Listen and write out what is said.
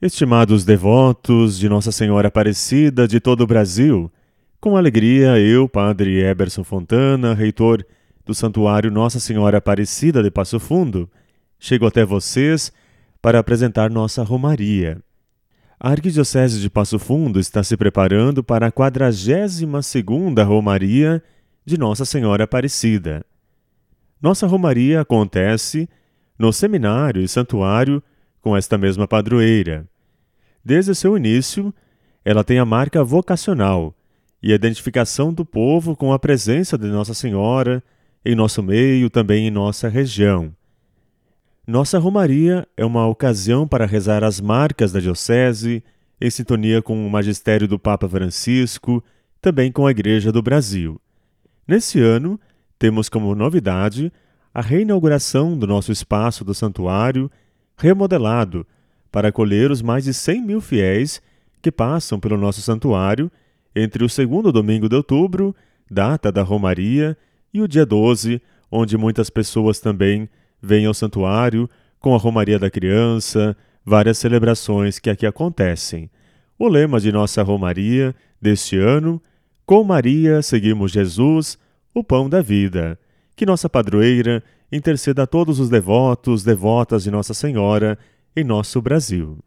Estimados devotos de Nossa Senhora Aparecida de todo o Brasil, com alegria eu, Padre Eberson Fontana, reitor do Santuário Nossa Senhora Aparecida de Passo Fundo, chego até vocês para apresentar nossa Romaria. A Arquidiocese de Passo Fundo está se preparando para a 42ª Romaria de Nossa Senhora Aparecida. Nossa Romaria acontece no seminário e santuário com esta mesma padroeira. Desde seu início, ela tem a marca vocacional e a identificação do povo com a presença de Nossa Senhora em nosso meio, também em nossa região. Nossa Romaria é uma ocasião para rezar as marcas da Diocese, em sintonia com o magistério do Papa Francisco, também com a Igreja do Brasil. Nesse ano, temos como novidade a reinauguração do nosso espaço do santuário remodelado para acolher os mais de 100 mil fiéis que passam pelo nosso santuário entre o segundo domingo de outubro, data da Romaria, e o dia 12, onde muitas pessoas também vêm ao santuário com a Romaria da Criança, várias celebrações que aqui acontecem. O lema de nossa Romaria deste ano: Com Maria seguimos Jesus, o pão da vida. Que nossa padroeira interceda a todos os devotos, devotas de Nossa Senhora em nosso Brasil.